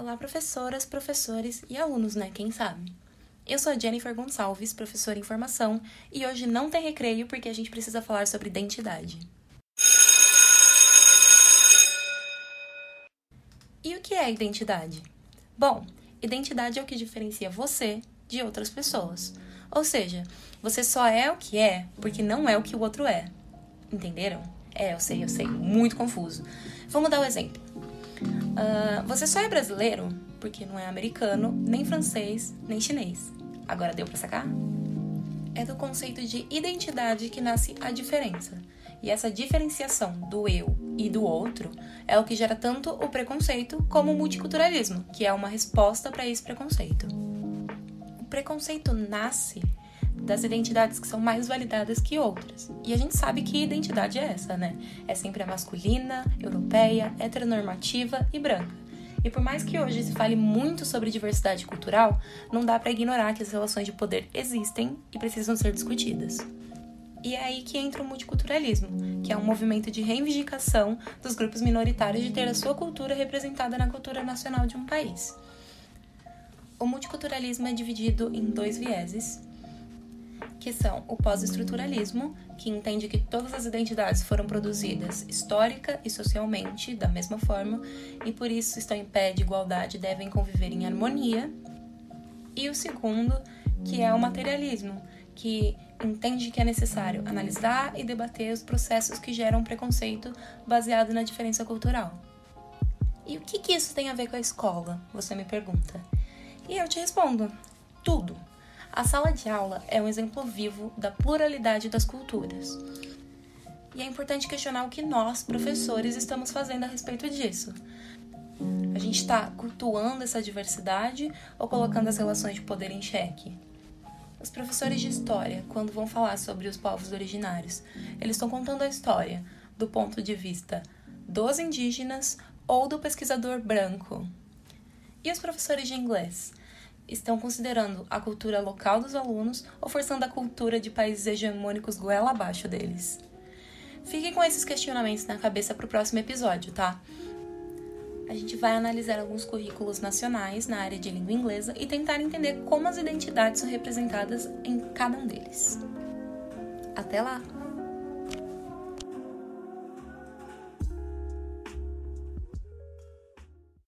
Olá, professoras, professores e alunos, né? Quem sabe? Eu sou a Jennifer Gonçalves, professora em formação, e hoje não tem recreio porque a gente precisa falar sobre identidade. E o que é identidade? Bom, identidade é o que diferencia você de outras pessoas. Ou seja, você só é o que é porque não é o que o outro é. Entenderam? É, eu sei, eu sei, muito confuso. Vamos dar um exemplo. Uh, você só é brasileiro porque não é americano, nem francês, nem chinês. Agora deu para sacar? É do conceito de identidade que nasce a diferença. E essa diferenciação do eu e do outro é o que gera tanto o preconceito como o multiculturalismo, que é uma resposta para esse preconceito. O preconceito nasce das identidades que são mais validadas que outras. E a gente sabe que identidade é essa, né? É sempre a masculina, europeia, heteronormativa e branca. E por mais que hoje se fale muito sobre diversidade cultural, não dá para ignorar que as relações de poder existem e precisam ser discutidas. E é aí que entra o multiculturalismo, que é um movimento de reivindicação dos grupos minoritários de ter a sua cultura representada na cultura nacional de um país. O multiculturalismo é dividido em dois vieses, que são o pós-estruturalismo, que entende que todas as identidades foram produzidas histórica e socialmente da mesma forma e por isso estão em pé de igualdade e devem conviver em harmonia. E o segundo, que é o materialismo, que entende que é necessário analisar e debater os processos que geram preconceito baseado na diferença cultural. E o que, que isso tem a ver com a escola? Você me pergunta. E eu te respondo: tudo. A sala de aula é um exemplo vivo da pluralidade das culturas. E é importante questionar o que nós, professores, estamos fazendo a respeito disso. A gente está cultuando essa diversidade ou colocando as relações de poder em xeque? Os professores de história, quando vão falar sobre os povos originários, eles estão contando a história do ponto de vista dos indígenas ou do pesquisador branco. E os professores de inglês? Estão considerando a cultura local dos alunos ou forçando a cultura de países hegemônicos goela abaixo deles? Fiquem com esses questionamentos na cabeça para o próximo episódio, tá? A gente vai analisar alguns currículos nacionais na área de língua inglesa e tentar entender como as identidades são representadas em cada um deles. Até lá!